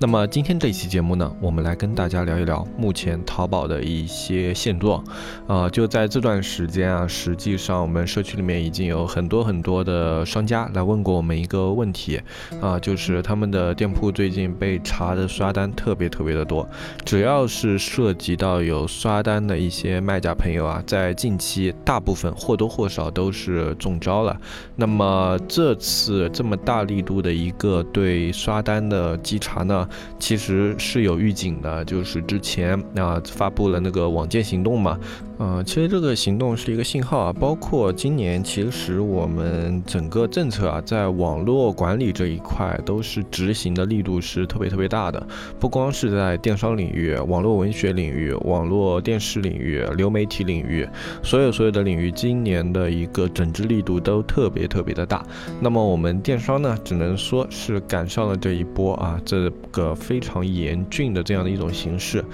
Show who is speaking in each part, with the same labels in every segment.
Speaker 1: 那么今天这一期节目呢，我们来跟大家聊一聊目前淘宝的一些现状。啊，就在这段时间啊，实际上我们社区里面已经有很多很多的商家来问过我们一个问题，啊，就是他们的店铺最近被查的刷单特别特别的多。只要是涉及到有刷单的一些卖家朋友啊，在近期大部分或多或少都是中招了。那么这次这么大力度的一个对刷单的稽查呢？其实是有预警的，就是之前啊发布了那个网建行动嘛。呃，其实这个行动是一个信号啊，包括今年，其实我们整个政策啊，在网络管理这一块都是执行的力度是特别特别大的，不光是在电商领域、网络文学领域、网络电视领域、流媒体领域，所有所有的领域，今年的一个整治力度都特别特别的大。那么我们电商呢，只能说是赶上了这一波啊，这个非常严峻的这样的一种形势。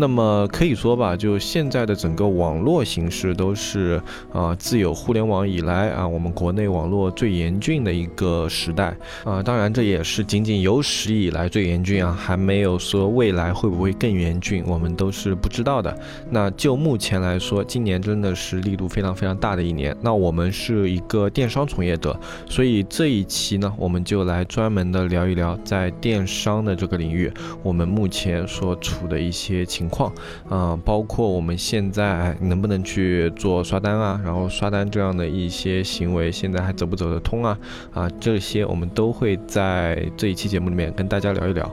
Speaker 1: 那么可以说吧，就现在的整个网络形势都是啊，自有互联网以来啊，我们国内网络最严峻的一个时代啊。当然，这也是仅仅有史以来最严峻啊，还没有说未来会不会更严峻，我们都是不知道的。那就目前来说，今年真的是力度非常非常大的一年。那我们是一个电商从业者，所以这一期呢，我们就来专门的聊一聊在电商的这个领域，我们目前所处的一些情。况，啊，包括我们现在能不能去做刷单啊，然后刷单这样的一些行为，现在还走不走得通啊？啊，这些我们都会在这一期节目里面跟大家聊一聊。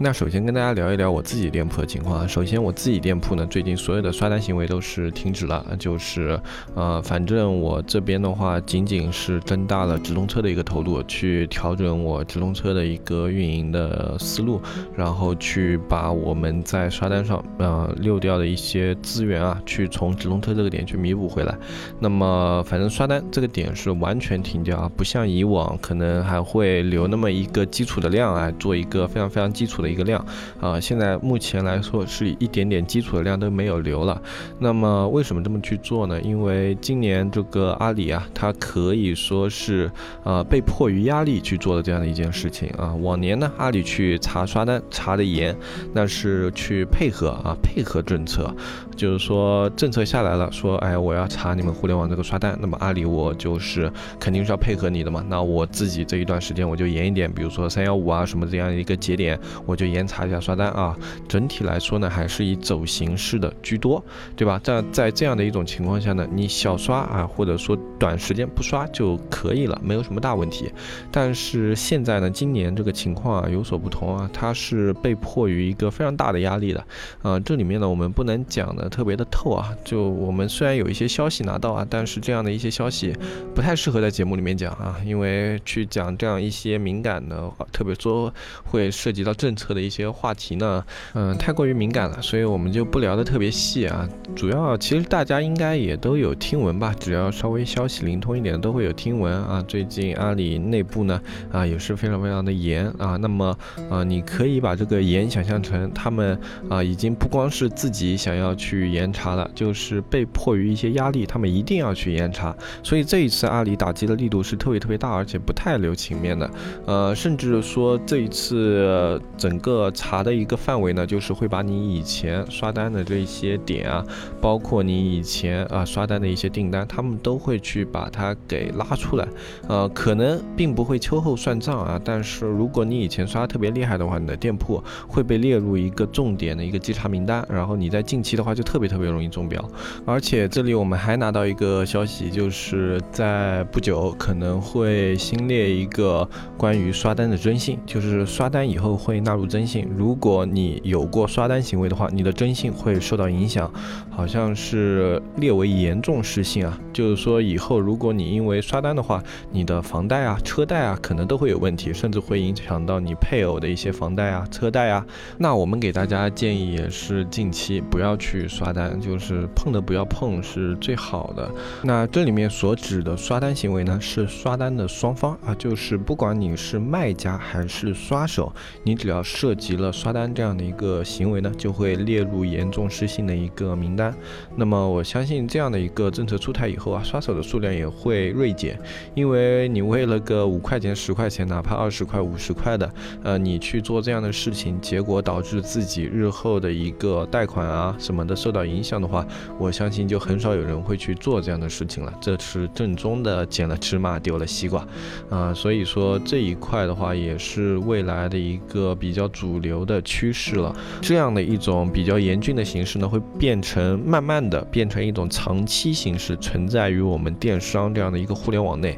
Speaker 1: 那首先跟大家聊一聊我自己店铺的情况啊。首先我自己店铺呢，最近所有的刷单行为都是停止了，就是，呃，反正我这边的话，仅仅是增大了直通车的一个投入，去调整我直通车的一个运营的思路，然后去把我们在刷单上。呃，溜掉的一些资源啊，去从直通车这个点去弥补回来。那么，反正刷单这个点是完全停掉啊，不像以往可能还会留那么一个基础的量啊，做一个非常非常基础的一个量啊。现在目前来说是一点点基础的量都没有留了。那么为什么这么去做呢？因为今年这个阿里啊，它可以说是呃被迫于压力去做的这样的一件事情啊。往年呢，阿里去查刷单查的严，那是去配合啊。啊，配合政策，就是说政策下来了，说哎，我要查你们互联网这个刷单，那么阿里我就是肯定是要配合你的嘛。那我自己这一段时间我就严一点，比如说三幺五啊什么这样一个节点，我就严查一下刷单啊。整体来说呢，还是以走形式的居多，对吧？在在这样的一种情况下呢，你小刷啊，或者说短时间不刷就可以了，没有什么大问题。但是现在呢，今年这个情况啊有所不同啊，它是被迫于一个非常大的压力的，啊。这里面呢，我们不能讲的特别的透啊。就我们虽然有一些消息拿到啊，但是这样的一些消息不太适合在节目里面讲啊，因为去讲这样一些敏感的，特别说会涉及到政策的一些话题呢，嗯，太过于敏感了，所以我们就不聊的特别细啊。主要其实大家应该也都有听闻吧，只要稍微消息灵通一点都会有听闻啊。最近阿里内部呢啊也是非常非常的严啊。那么啊，你可以把这个严想象成他们啊已经。不光是自己想要去严查了，就是被迫于一些压力，他们一定要去严查。所以这一次阿里打击的力度是特别特别大，而且不太留情面的。呃，甚至说这一次整个查的一个范围呢，就是会把你以前刷单的这些点啊，包括你以前啊刷单的一些订单，他们都会去把它给拉出来。呃，可能并不会秋后算账啊，但是如果你以前刷的特别厉害的话，你的店铺会被列入一个重点的一个稽查。名单，然后你在近期的话就特别特别容易中标，而且这里我们还拿到一个消息，就是在不久可能会新列一个关于刷单的征信，就是刷单以后会纳入征信，如果你有过刷单行为的话，你的征信会受到影响，好像是列为严重失信啊，就是说以后如果你因为刷单的话，你的房贷啊、车贷啊可能都会有问题，甚至会影响到你配偶的一些房贷啊、车贷啊。那我们给大家建议也是。近期不要去刷单，就是碰的不要碰是最好的。那这里面所指的刷单行为呢，是刷单的双方啊，就是不管你是卖家还是刷手，你只要涉及了刷单这样的一个行为呢，就会列入严重失信的一个名单。那么我相信这样的一个政策出台以后啊，刷手的数量也会锐减，因为你为了个五块钱、十块钱，哪怕二十块、五十块的，呃，你去做这样的事情，结果导致自己日后的一个贷款啊什么的受到影响的话，我相信就很少有人会去做这样的事情了。这是正宗的捡了芝麻丢了西瓜，啊，所以说这一块的话也是未来的一个比较主流的趋势了。这样的一种比较严峻的形式呢，会变成慢慢的变成一种长期形式，存在于我们电商这样的一个互联网内。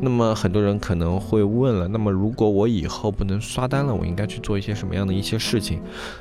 Speaker 1: 那么很多人可能会问了，那么如果我以后不能刷单了，我应该去做一些什么样的一些事情？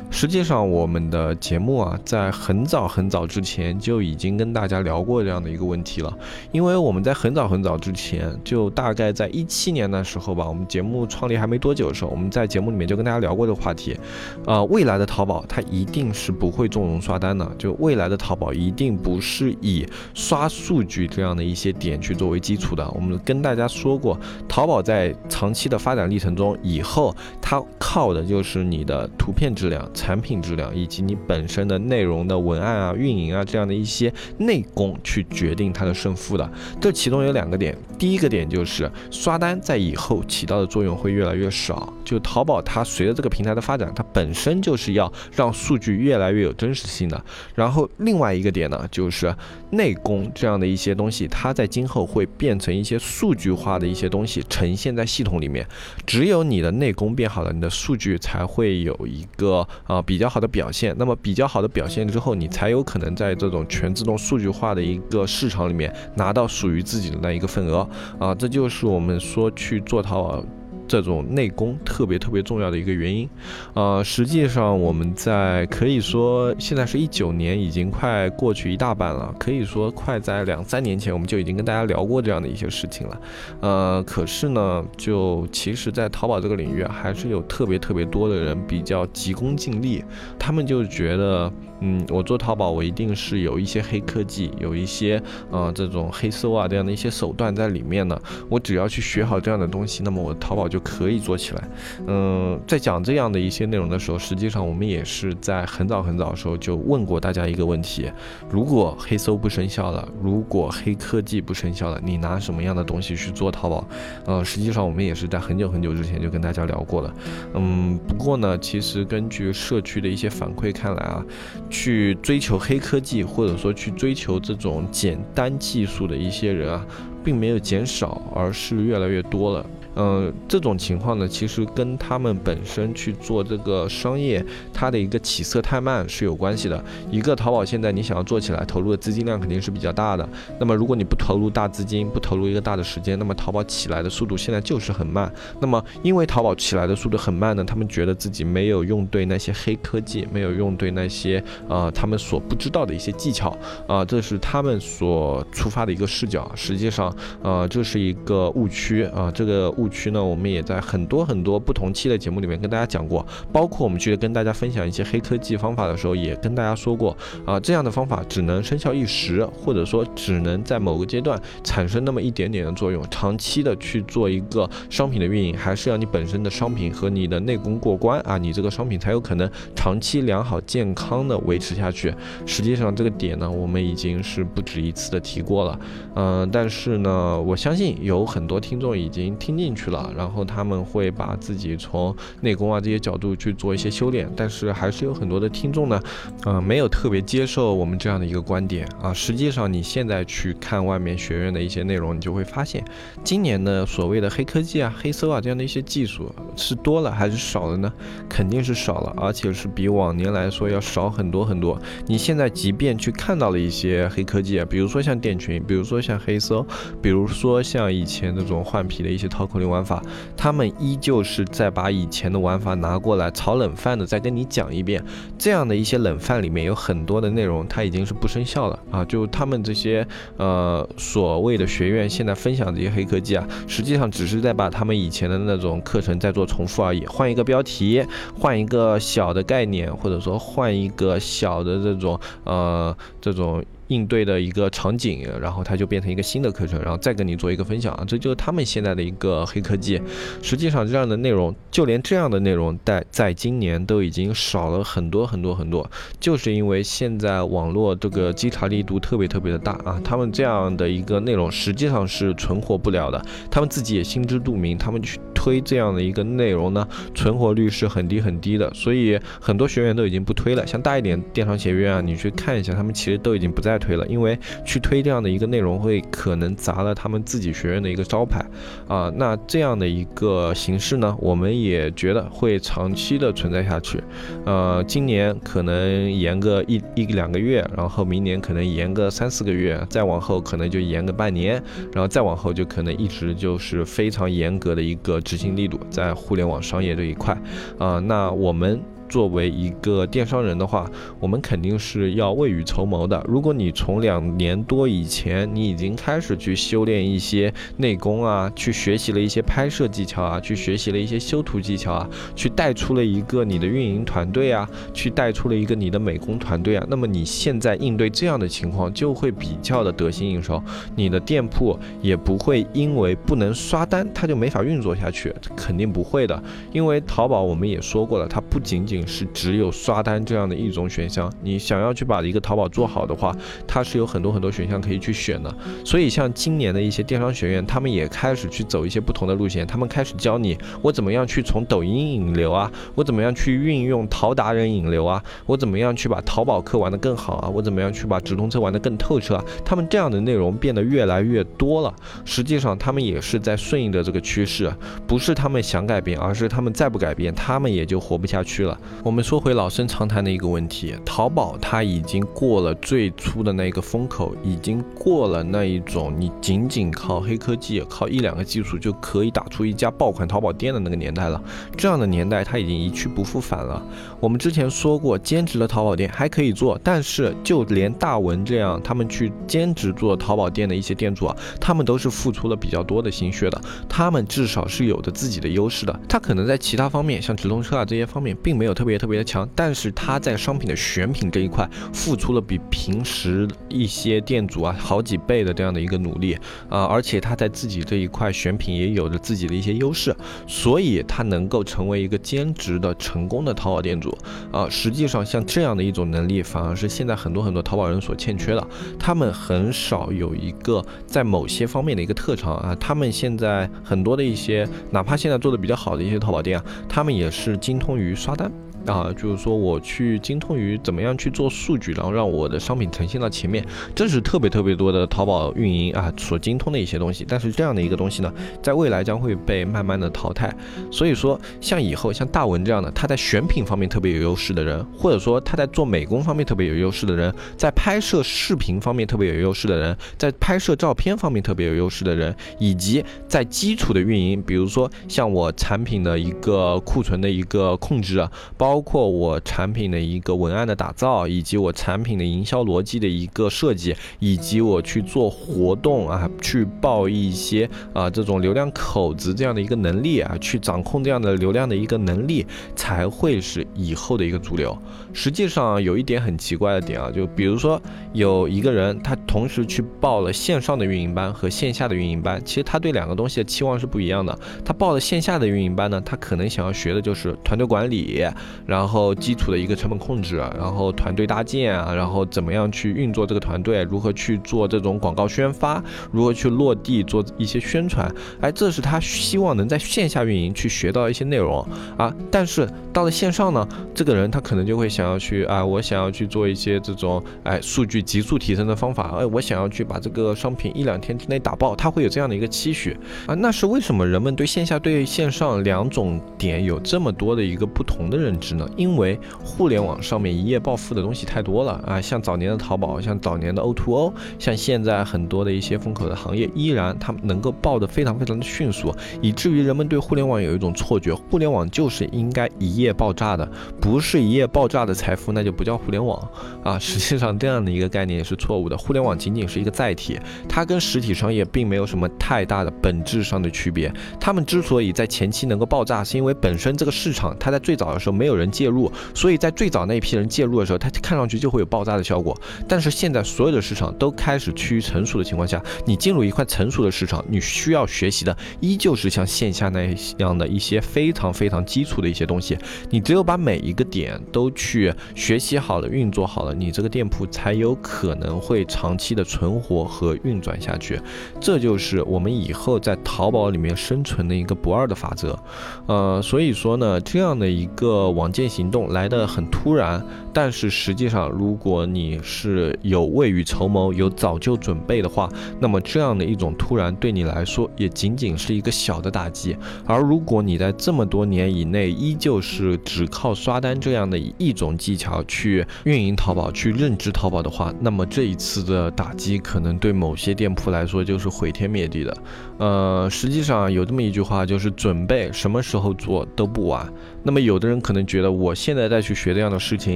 Speaker 1: 实际上，我们的节目啊，在很早很早之前就已经跟大家聊过这样的一个问题了。因为我们在很早很早之前，就大概在一七年的时候吧，我们节目创立还没多久的时候，我们在节目里面就跟大家聊过这个话题。啊，未来的淘宝它一定是不会纵容刷单的，就未来的淘宝一定不是以刷数据这样的一些点去作为基础的。我们跟大家。他说过，淘宝在长期的发展历程中，以后它靠的就是你的图片质量、产品质量，以及你本身的内容的文案啊、运营啊这样的一些内功去决定它的胜负的。这其中有两个点，第一个点就是刷单在以后起到的作用会越来越少。就淘宝它随着这个平台的发展，它本身就是要让数据越来越有真实性的。然后另外一个点呢，就是内功这样的一些东西，它在今后会变成一些数据。化的一些东西呈现在系统里面，只有你的内功变好了，你的数据才会有一个啊比较好的表现。那么比较好的表现之后，你才有可能在这种全自动数据化的一个市场里面拿到属于自己的那一个份额啊，这就是我们说去做淘宝。这种内功特别特别重要的一个原因，呃，实际上我们在可以说现在是一九年，已经快过去一大半了，可以说快在两三年前我们就已经跟大家聊过这样的一些事情了，呃，可是呢，就其实，在淘宝这个领域还是有特别特别多的人比较急功近利，他们就觉得。嗯，我做淘宝，我一定是有一些黑科技，有一些呃这种黑搜啊这样的一些手段在里面呢。我只要去学好这样的东西，那么我淘宝就就可以做起来。嗯，在讲这样的一些内容的时候，实际上我们也是在很早很早的时候就问过大家一个问题：如果黑搜不生效了，如果黑科技不生效了，你拿什么样的东西去做淘宝？呃，实际上我们也是在很久很久之前就跟大家聊过了。嗯，不过呢，其实根据社区的一些反馈看来啊。去追求黑科技，或者说去追求这种简单技术的一些人啊，并没有减少，而是越来越多了。嗯，这种情况呢，其实跟他们本身去做这个商业，它的一个起色太慢是有关系的。一个淘宝现在你想要做起来，投入的资金量肯定是比较大的。那么如果你不投入大资金，不投入一个大的时间，那么淘宝起来的速度现在就是很慢。那么因为淘宝起来的速度很慢呢，他们觉得自己没有用对那些黑科技，没有用对那些呃他们所不知道的一些技巧啊，这是他们所出发的一个视角。实际上，呃，这是一个误区啊，这个误。误区呢，我们也在很多很多不同期的节目里面跟大家讲过，包括我们去跟大家分享一些黑科技方法的时候，也跟大家说过啊，这样的方法只能生效一时，或者说只能在某个阶段产生那么一点点的作用，长期的去做一个商品的运营，还是要你本身的商品和你的内功过关啊，你这个商品才有可能长期良好健康的维持下去。实际上这个点呢，我们已经是不止一次的提过了，嗯，但是呢，我相信有很多听众已经听进。去了，然后他们会把自己从内功啊这些角度去做一些修炼，但是还是有很多的听众呢，呃，没有特别接受我们这样的一个观点啊。实际上，你现在去看外面学院的一些内容，你就会发现，今年的所谓的黑科技啊、黑搜啊这样的一些技术是多了还是少了呢？肯定是少了，而且是比往年来说要少很多很多。你现在即便去看到了一些黑科技啊，比如说像电群，比如说像黑搜，比如说像以前那种换皮的一些淘口流。玩法，他们依旧是在把以前的玩法拿过来炒冷饭的，再跟你讲一遍。这样的一些冷饭里面有很多的内容，它已经是不生效了啊！就他们这些呃所谓的学院现在分享这些黑科技啊，实际上只是在把他们以前的那种课程在做重复而已，换一个标题，换一个小的概念，或者说换一个小的这种呃这种。应对的一个场景，然后它就变成一个新的课程，然后再跟你做一个分享啊，这就是他们现在的一个黑科技。实际上，这样的内容，就连这样的内容，在在今年都已经少了很多很多很多，就是因为现在网络这个稽查力度特别特别的大啊，他们这样的一个内容实际上是存活不了的，他们自己也心知肚明，他们去推这样的一个内容呢，存活率是很低很低的，所以很多学员都已经不推了。像大一点电商学院啊，你去看一下，他们其实都已经不在。推了，因为去推这样的一个内容会可能砸了他们自己学院的一个招牌啊。那这样的一个形式呢，我们也觉得会长期的存在下去。呃，今年可能延个一一两个月，然后明年可能延个三四个月，再往后可能就延个半年，然后再往后就可能一直就是非常严格的一个执行力度在互联网商业这一块啊。那我们。作为一个电商人的话，我们肯定是要未雨绸缪的。如果你从两年多以前，你已经开始去修炼一些内功啊，去学习了一些拍摄技巧啊，去学习了一些修图技巧啊，去带出了一个你的运营团队啊，去带出了一个你的美工团队啊，那么你现在应对这样的情况就会比较的得心应手，你的店铺也不会因为不能刷单，它就没法运作下去，肯定不会的。因为淘宝我们也说过了，它不仅仅是只有刷单这样的一种选项，你想要去把一个淘宝做好的话，它是有很多很多选项可以去选的。所以像今年的一些电商学院，他们也开始去走一些不同的路线，他们开始教你我怎么样去从抖音引流啊，我怎么样去运用淘达人引流啊，我怎么样去把淘宝客玩得更好啊，我怎么样去把直通车玩得更透彻啊。他们这样的内容变得越来越多了，实际上他们也是在顺应着这个趋势，不是他们想改变，而是他们再不改变，他们也就活不下去了。我们说回老生常谈的一个问题，淘宝它已经过了最初的那一个风口，已经过了那一种你仅仅靠黑科技、靠一两个技术就可以打出一家爆款淘宝店的那个年代了。这样的年代它已经一去不复返了。我们之前说过，兼职的淘宝店还可以做，但是就连大文这样他们去兼职做淘宝店的一些店主啊，他们都是付出了比较多的心血的，他们至少是有着自己的优势的。他可能在其他方面，像直通车啊这些方面，并没有。特别特别的强，但是他在商品的选品这一块付出了比平时一些店主啊好几倍的这样的一个努力啊，而且他在自己这一块选品也有着自己的一些优势，所以他能够成为一个兼职的成功的淘宝店主啊。实际上，像这样的一种能力，反而是现在很多很多淘宝人所欠缺的，他们很少有一个在某些方面的一个特长啊。他们现在很多的一些，哪怕现在做的比较好的一些淘宝店啊，他们也是精通于刷单。啊，就是说我去精通于怎么样去做数据，然后让我的商品呈现到前面，这是特别特别多的淘宝运营啊所精通的一些东西。但是这样的一个东西呢，在未来将会被慢慢的淘汰。所以说，像以后像大文这样的，他在选品方面特别有优势的人，或者说他在做美工方面特别有优势的人，在拍摄视频方面特别有优势的人，在拍摄照片方面特别有优势的人，以及在基础的运营，比如说像我产品的一个库存的一个控制，包。包括我产品的一个文案的打造，以及我产品的营销逻辑的一个设计，以及我去做活动啊，去报一些啊这种流量口子这样的一个能力啊，去掌控这样的流量的一个能力，才会是以后的一个主流。实际上有一点很奇怪的点啊，就比如说有一个人他同时去报了线上的运营班和线下的运营班，其实他对两个东西的期望是不一样的。他报了线下的运营班呢，他可能想要学的就是团队管理。然后基础的一个成本控制，然后团队搭建啊，然后怎么样去运作这个团队，如何去做这种广告宣发，如何去落地做一些宣传，哎，这是他希望能在线下运营去学到一些内容啊。但是到了线上呢，这个人他可能就会想要去啊，我想要去做一些这种哎数据急速提升的方法，哎，我想要去把这个商品一两天之内打爆，他会有这样的一个期许啊。那是为什么人们对线下对线上两种点有这么多的一个不同的认知？呢？因为互联网上面一夜暴富的东西太多了啊，像早年的淘宝，像早年的 O2O，像现在很多的一些风口的行业，依然他们能够爆得非常非常的迅速，以至于人们对互联网有一种错觉，互联网就是应该一夜爆炸的，不是一夜爆炸的财富，那就不叫互联网啊。实际上这样的一个概念也是错误的，互联网仅仅是一个载体，它跟实体商业并没有什么太大的本质上的区别。他们之所以在前期能够爆炸，是因为本身这个市场它在最早的时候没有人介入，所以在最早那一批人介入的时候，它看上去就会有爆炸的效果。但是现在所有的市场都开始趋于成熟的情况下，你进入一块成熟的市场，你需要学习的依旧是像线下那样的一些非常非常基础的一些东西。你只有把每每一个点都去学习好了，运作好了，你这个店铺才有可能会长期的存活和运转下去。这就是我们以后在淘宝里面生存的一个不二的法则。呃，所以说呢，这样的一个网建行动来得很突然，但是实际上，如果你是有未雨绸缪、有早就准备的话，那么这样的一种突然对你来说也仅仅是一个小的打击。而如果你在这么多年以内依旧是只靠刷单这样的一种技巧去运营淘宝、去认知淘宝的话，那么这一次的打击可能对某些店铺来说就是毁天灭地的。呃，实际上有这么一句话，就是准备什么时候做都不晚。那么有的人可能觉得我现在再去学这样的事情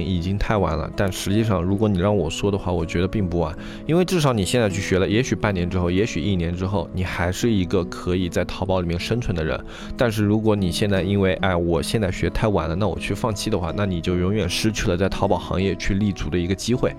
Speaker 1: 已经太晚了，但实际上如果你让我说的话，我觉得并不晚，因为至少你现在去学了，也许半年之后，也许一年之后，你还是一个可以在淘宝里面生存的人。但是如果你现在因为哎我现在学太晚了，那我去放弃期的话，那你就永远失去了在淘宝行业去立足的一个机会。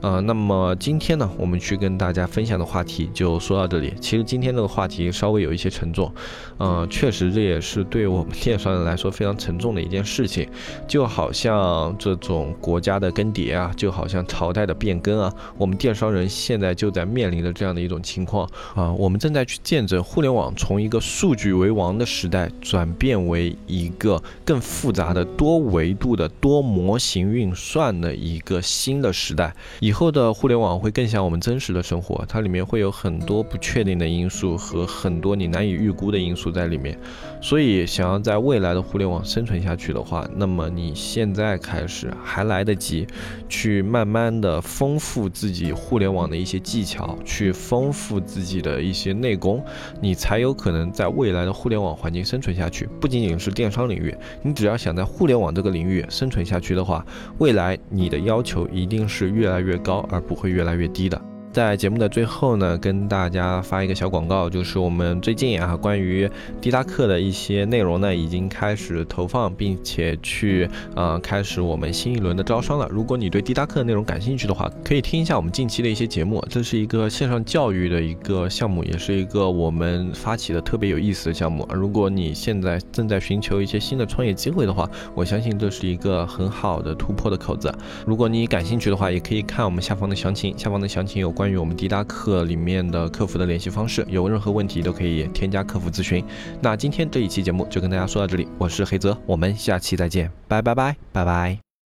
Speaker 1: 呃，那么今天呢，我们去跟大家分享的话题就说到这里。其实今天这个话题稍微有一些沉重，呃，确实这也是对我们电商人来说非常沉重。的一件事情，就好像这种国家的更迭啊，就好像朝代的变更啊，我们电商人现在就在面临着这样的一种情况啊，我们正在去见证互联网从一个数据为王的时代，转变为一个更复杂的多维维度的多模型运算的一个新的时代。以后的互联网会更像我们真实的生活，它里面会有很多不确定的因素和很多你难以预估的因素在里面，所以想要在未来的互联网生存。下去的话，那么你现在开始还来得及，去慢慢的丰富自己互联网的一些技巧，去丰富自己的一些内功，你才有可能在未来的互联网环境生存下去。不仅仅是电商领域，你只要想在互联网这个领域生存下去的话，未来你的要求一定是越来越高，而不会越来越低的。在节目的最后呢，跟大家发一个小广告，就是我们最近啊，关于滴答课的一些内容呢，已经开始投放，并且去呃开始我们新一轮的招商了。如果你对滴答课的内容感兴趣的话，可以听一下我们近期的一些节目。这是一个线上教育的一个项目，也是一个我们发起的特别有意思的项目。如果你现在正在寻求一些新的创业机会的话，我相信这是一个很好的突破的口子。如果你感兴趣的话，也可以看我们下方的详情，下方的详情有关。关于我们滴答客里面的客服的联系方式，有任何问题都可以添加客服咨询。那今天这一期节目就跟大家说到这里，我是黑泽，我们下期再见，拜拜拜拜拜。